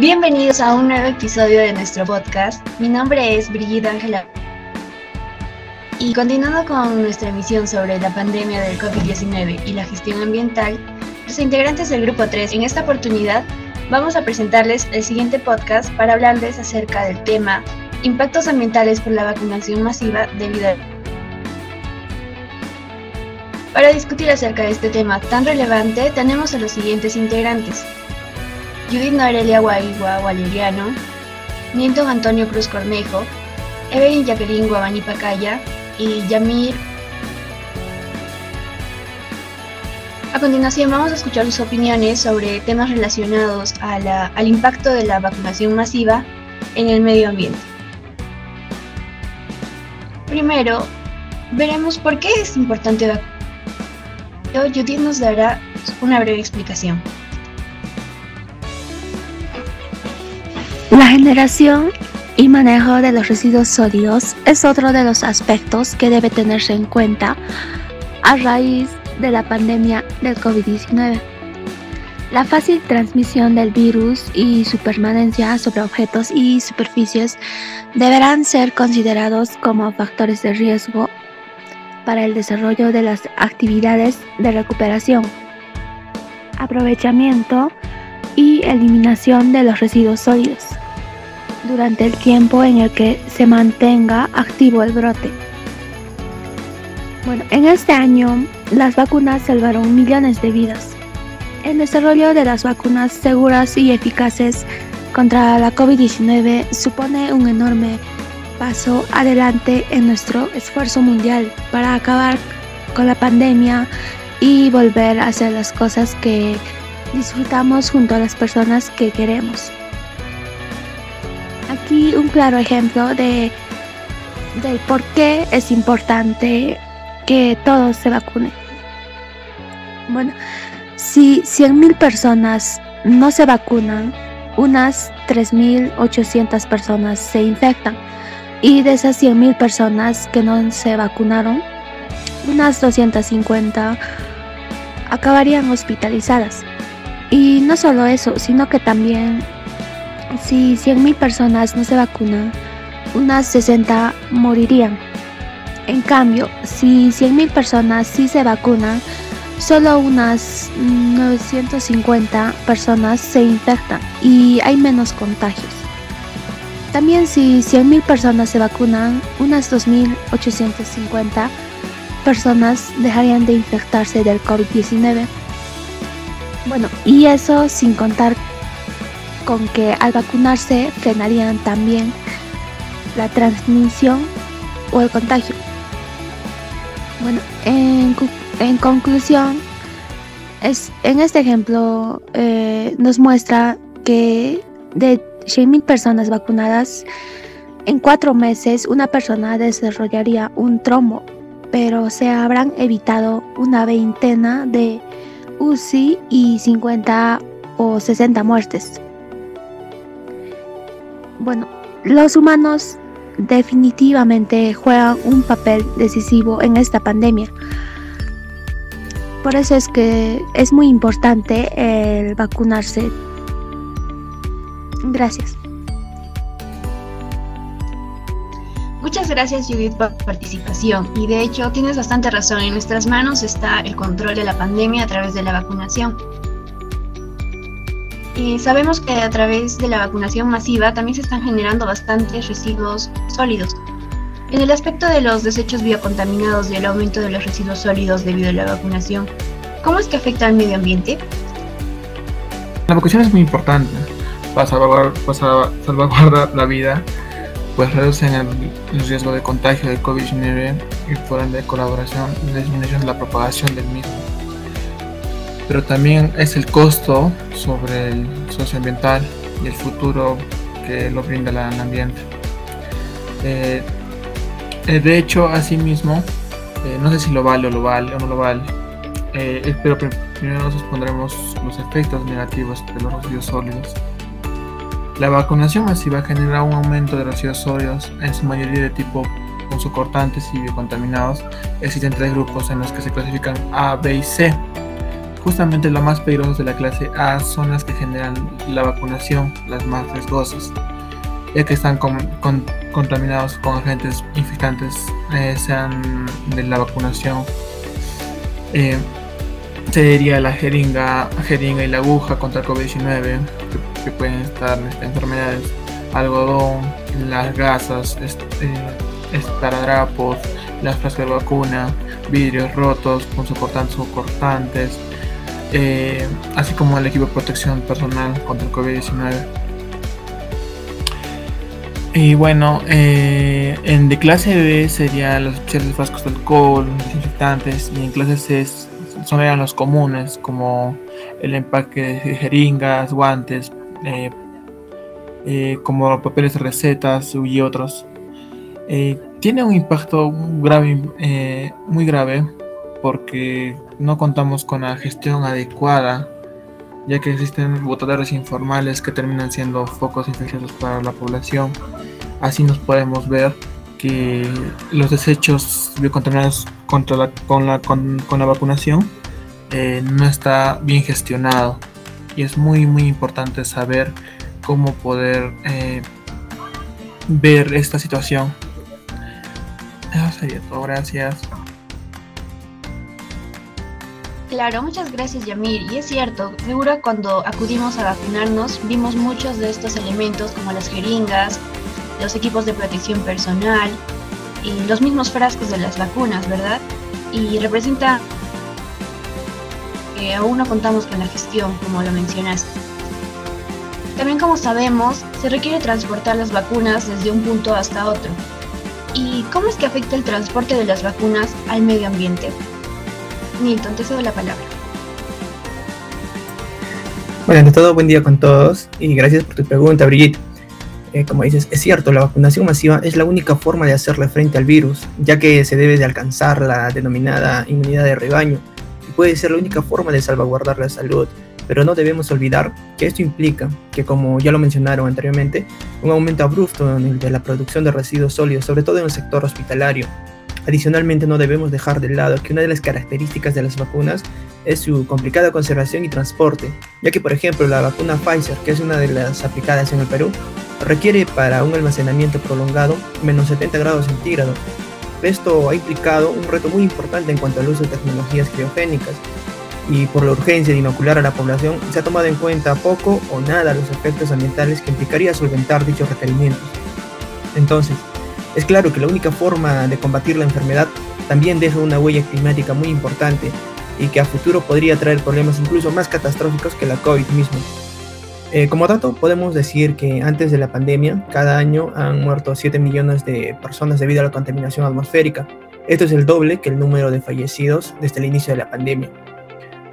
Bienvenidos a un nuevo episodio de nuestro podcast. Mi nombre es Brigitte Ángela. Y continuando con nuestra emisión sobre la pandemia del COVID-19 y la gestión ambiental, los integrantes del Grupo 3 en esta oportunidad vamos a presentarles el siguiente podcast para hablarles acerca del tema Impactos ambientales por la vacunación masiva debido a... Para discutir acerca de este tema tan relevante tenemos a los siguientes integrantes. Judith Norelia Guaigua Valeriano, Nienton Antonio Cruz Cornejo, Evelyn Jacqueline Guabani Pacaya y Yamir A continuación vamos a escuchar sus opiniones sobre temas relacionados al impacto de la vacunación masiva en el medio ambiente. Primero, veremos por qué es importante vacunar. Judith nos dará una breve explicación. La generación y manejo de los residuos sólidos es otro de los aspectos que debe tenerse en cuenta a raíz de la pandemia del COVID-19. La fácil transmisión del virus y su permanencia sobre objetos y superficies deberán ser considerados como factores de riesgo para el desarrollo de las actividades de recuperación, aprovechamiento y eliminación de los residuos sólidos durante el tiempo en el que se mantenga activo el brote. Bueno, en este año las vacunas salvaron millones de vidas. El desarrollo de las vacunas seguras y eficaces contra la COVID-19 supone un enorme paso adelante en nuestro esfuerzo mundial para acabar con la pandemia y volver a hacer las cosas que disfrutamos junto a las personas que queremos. Aquí un claro ejemplo de por qué es importante que todos se vacunen. Bueno, si 100.000 personas no se vacunan, unas 3.800 personas se infectan. Y de esas 100.000 personas que no se vacunaron, unas 250 acabarían hospitalizadas. Y no solo eso, sino que también si 100.000 personas no se vacunan, unas 60 morirían. En cambio, si 100.000 personas sí se vacunan, solo unas 950 personas se infectan y hay menos contagios. También si 100.000 personas se vacunan, unas 2.850 personas dejarían de infectarse del COVID-19. Bueno, y eso sin contar con que al vacunarse frenarían también la transmisión o el contagio. Bueno, en, conclusión, es, en este ejemplo eh, nos muestra que de 100.000 personas vacunadas, en cuatro meses una persona desarrollaría un trombo, pero se habrán evitado una veintena de UCI y 50 o 60 muertes. Bueno, los humanos definitivamente juegan un papel decisivo en esta pandemia. Por eso es que es muy importante el vacunarse. Gracias. Muchas gracias Judith por tu participación y de hecho tienes bastante razón, en nuestras manos está el control de la pandemia a través de la vacunación. Y sabemos que a través de la vacunación masiva también se están generando bastantes residuos sólidos. En el aspecto de los desechos biocontaminados y el aumento de los residuos sólidos debido a la vacunación, ¿cómo es que afecta al medio ambiente? La vacunación es muy importante para salvaguardar, la vida, pues reducen el, riesgo de contagio del COVID-19 y por ende colaboración y disminución de la propagación del mismo pero también es el costo sobre el socioambiental y el futuro que lo brinda el ambiente. Eh, eh, de hecho, asimismo, eh, no sé si lo vale o lo vale o no lo vale, pero primero nos expondremos los efectos negativos de los residuos sólidos. La vacunación masiva genera un aumento de residuos sólidos, en su mayoría de tipo punzocortantes y biocontaminados. Existen tres grupos en los que se clasifican A, B y C justamente las más peligrosas de la clase A son las que generan la vacunación, las más riesgosas, ya que están contaminados con agentes infectantes, eh, sean de la vacunación. Eh, sería la jeringa, jeringa y la aguja contra el COVID-19, que, pueden estar estas enfermedades, algodón, las gasas, esparadrapos, las frascas de vacuna, vidrios rotos con soportantes o cortantes, eh, así como el equipo de protección personal contra el COVID-19. Y bueno, eh, en de clase B serían los cheles frascos de alcohol, desinfectantes, y en clase C son eran los comunes, como el empaque de jeringas, guantes, eh, como papeles de recetas y otros. tiene un impacto grave, muy grave porque no contamos con la gestión adecuada, ya que existen botaderos informales que terminan siendo focos infecciosos para la población. Así nos podemos ver que los desechos biocontaminados la, con, la vacunación eh, no está bien gestionado y es muy muy importante saber cómo poder eh, ver esta situación. Eso sería todo, gracias. Claro, muchas gracias Yamir. Y es cierto, seguro cuando acudimos a vacunarnos vimos muchos de estos elementos como las jeringas, los equipos de protección personal y los mismos frascos de las vacunas, ¿verdad? Y representa que aún no contamos con la gestión, como lo mencionaste. También como sabemos, se requiere transportar las vacunas desde un punto hasta otro. ¿Y cómo es que afecta el transporte de las vacunas al medio ambiente? Nilton, te cedo la palabra. Bueno, ante todo, buen día con todos y gracias por tu pregunta, Brigitte. Eh, como dices, es cierto, la vacunación masiva es la única forma de hacerle frente al virus, ya que se debe de alcanzar la denominada inmunidad de rebaño y puede ser la única forma de salvaguardar la salud. Pero no debemos olvidar que esto implica que, como ya lo mencionaron anteriormente, un aumento abrupto de la producción de residuos sólidos, sobre todo en el sector hospitalario, Adicionalmente, no debemos dejar de lado que una de las características de las vacunas es su complicada conservación y transporte, ya que por ejemplo la vacuna Pfizer, que es una de las aplicadas en el Perú, requiere para un almacenamiento prolongado menos 70 grados centígrados. Esto ha implicado un reto muy importante en cuanto al uso de tecnologías criogénicas, y por la urgencia de inocular a la población se ha tomado en cuenta poco o nada los efectos ambientales que implicaría solventar dichos requerimientos. Entonces, es claro que la única forma de combatir la enfermedad también deja una huella climática muy importante y que a futuro podría traer problemas incluso más catastróficos que la COVID mismo. Eh, como dato, podemos decir que antes de la pandemia, cada año han muerto 7 millones de personas debido a la contaminación atmosférica. Esto es el doble que el número de fallecidos desde el inicio de la pandemia.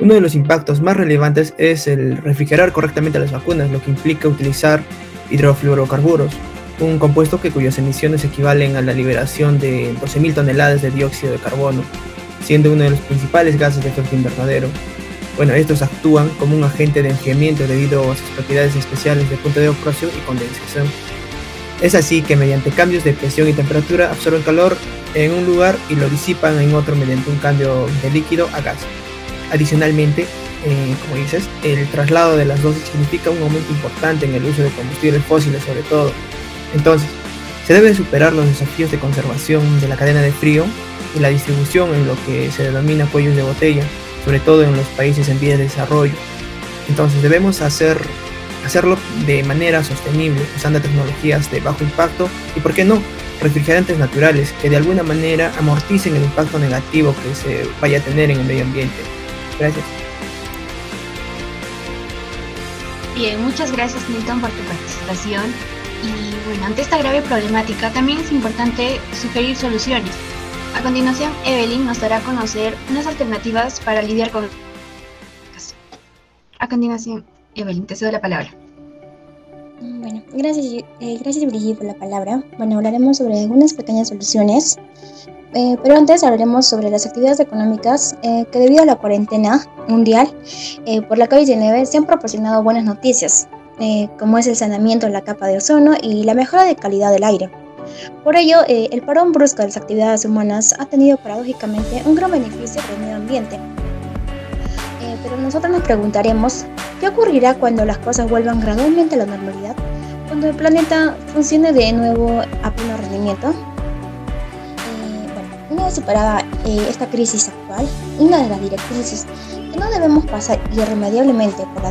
Uno de los impactos más relevantes es el refrigerar correctamente las vacunas, lo que implica utilizar hidrofluorocarburos, un compuesto que cuyas emisiones equivalen a la liberación de 12.000 toneladas de dióxido de carbono, siendo uno de los principales gases de efecto invernadero. Bueno, estos actúan como un agente de enfriamiento debido a sus propiedades especiales de punto de evaporación y condensación. Es así que mediante cambios de presión y temperatura absorben calor en un lugar y lo disipan en otro mediante un cambio de líquido a gas. Adicionalmente, eh, como dices, el traslado de las dosis significa un aumento importante en el uso de combustibles fósiles sobre todo, entonces, se deben superar los desafíos de conservación de la cadena de frío y la distribución en lo que se denomina cuellos de botella, sobre todo en los países en vías de desarrollo. Entonces debemos hacer, hacerlo de manera sostenible, usando tecnologías de bajo impacto y, por qué no, refrigerantes naturales que de alguna manera amorticen el impacto negativo que se vaya a tener en el medio ambiente. Gracias. Bien, muchas gracias Milton por tu participación y bueno, ante esta grave problemática también es importante sugerir soluciones. A continuación, Evelyn nos dará a conocer unas alternativas para lidiar con. A continuación, Evelyn, te cedo la palabra. Bueno, gracias, eh, gracias Brigitte por la palabra. Bueno, hablaremos sobre algunas pequeñas soluciones, eh, pero antes hablaremos sobre las actividades económicas eh, que debido a la cuarentena mundial por la COVID-19 se han proporcionado buenas noticias. Eh, como es el saneamiento de la capa de ozono y la mejora de calidad del aire. Por ello, eh, el parón brusco de las actividades humanas ha tenido paradójicamente un gran beneficio para el medio ambiente. Eh, pero nosotros nos preguntaremos, ¿qué ocurrirá cuando las cosas vuelvan gradualmente a la normalidad? Cuando el planeta funcione de nuevo a pleno rendimiento. Eh, bueno, una vez superada eh, esta crisis actual, una de las directrices que no debemos pasar irremediablemente por la,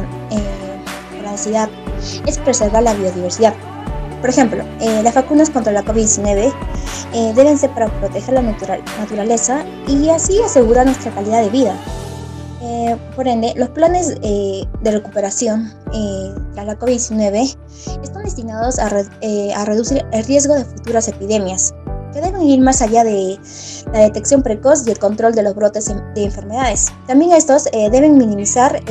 es preservar la biodiversidad. Por ejemplo, las vacunas contra la COVID-19 deben ser para proteger la natural, naturaleza y así asegurar nuestra calidad de vida. Eh, por ende, los planes eh, de recuperación eh, tras la COVID-19 están destinados a, reducir el riesgo de futuras epidemias, que deben ir más allá de la detección precoz y el control de los brotes de enfermedades. También estos deben minimizar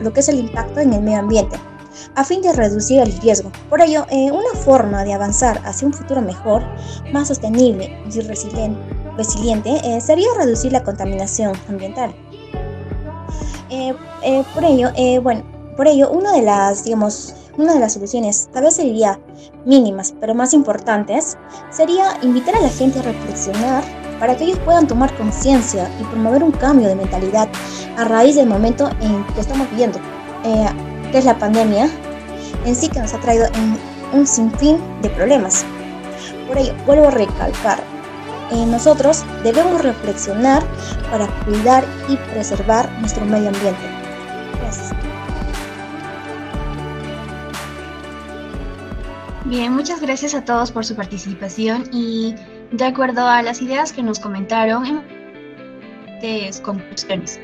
lo que es el impacto en el medio ambiente, a fin de reducir el riesgo. Por ello, una forma de avanzar hacia un futuro mejor, más sostenible y resiliente sería reducir la contaminación ambiental. Eh, eh, por ello, eh, bueno, por ello, una de las, digamos, una de las soluciones, tal vez sería mínimas, pero más importantes, sería invitar a la gente a reflexionar para que ellos puedan tomar conciencia y promover un cambio de mentalidad a raíz del momento en que estamos viviendo, que es la pandemia en sí que nos ha traído un sinfín de problemas. Por ello, vuelvo a recalcar, eh, nosotros debemos reflexionar para cuidar y preservar nuestro medio ambiente. Gracias. Bien, muchas gracias a todos por su participación y de acuerdo a las ideas que nos comentaron, de conclusiones.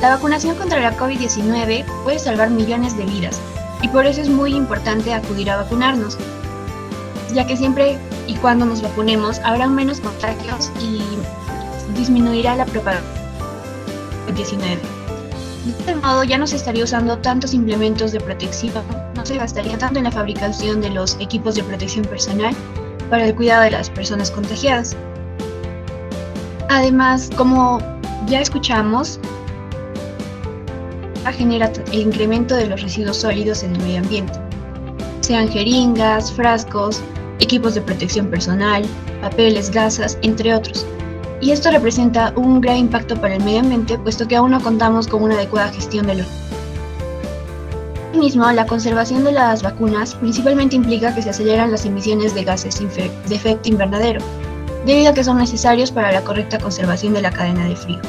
La vacunación contra la COVID-19 puede salvar millones de vidas y por eso es muy importante acudir a vacunarnos, ya que siempre y cuando nos vacunemos habrá menos contagios y disminuirá la propagación del 19. De este modo ya no se estaría usando tantos implementos de protección, no se gastaría tanto en la fabricación de los equipos de protección personal para el cuidado de las personas contagiadas. Además, como ya escuchamos, genera el incremento de los residuos sólidos en el medio ambiente, sean jeringas, frascos, equipos de protección personal, papeles, gasas, entre otros. Y esto representa un gran impacto para el medio ambiente, puesto que aún no contamos con una adecuada gestión de los Asimismo, la conservación de las vacunas principalmente implica que se aceleran las emisiones de gases de efecto invernadero, debido a que son necesarios para la correcta conservación de la cadena de frío.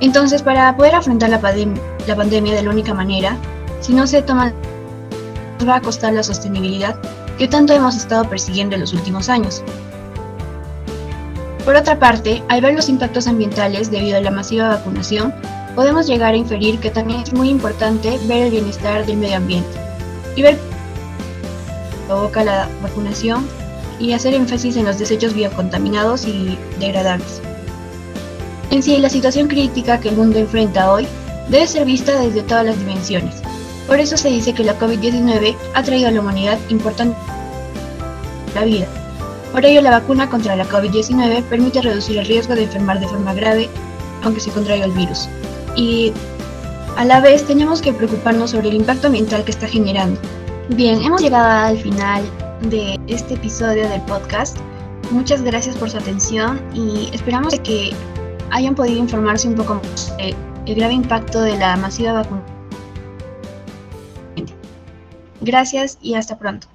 Entonces, para poder afrontar la, pandemia de la única manera, si no se toman va a costar la sostenibilidad que tanto hemos estado persiguiendo en los últimos años. Por otra parte, al ver los impactos ambientales debido a la masiva vacunación, podemos llegar a inferir que también es muy importante ver el bienestar del medio ambiente y ver provoca la vacunación y hacer énfasis en los desechos biocontaminados y degradables. En sí, la situación crítica que el mundo enfrenta hoy debe ser vista desde todas las dimensiones, por eso se dice que la COVID-19 ha traído a la humanidad importante la vida. Por ello, la vacuna contra la COVID-19 permite reducir el riesgo de enfermar de forma grave aunque se contraiga el virus. Y a la vez tenemos que preocuparnos sobre el impacto ambiental que está generando. Bien, hemos llegado al final de este episodio del podcast. Muchas gracias por su atención y esperamos que hayan podido informarse un poco más sobre el grave impacto de la masiva vacunación Gracias y hasta pronto.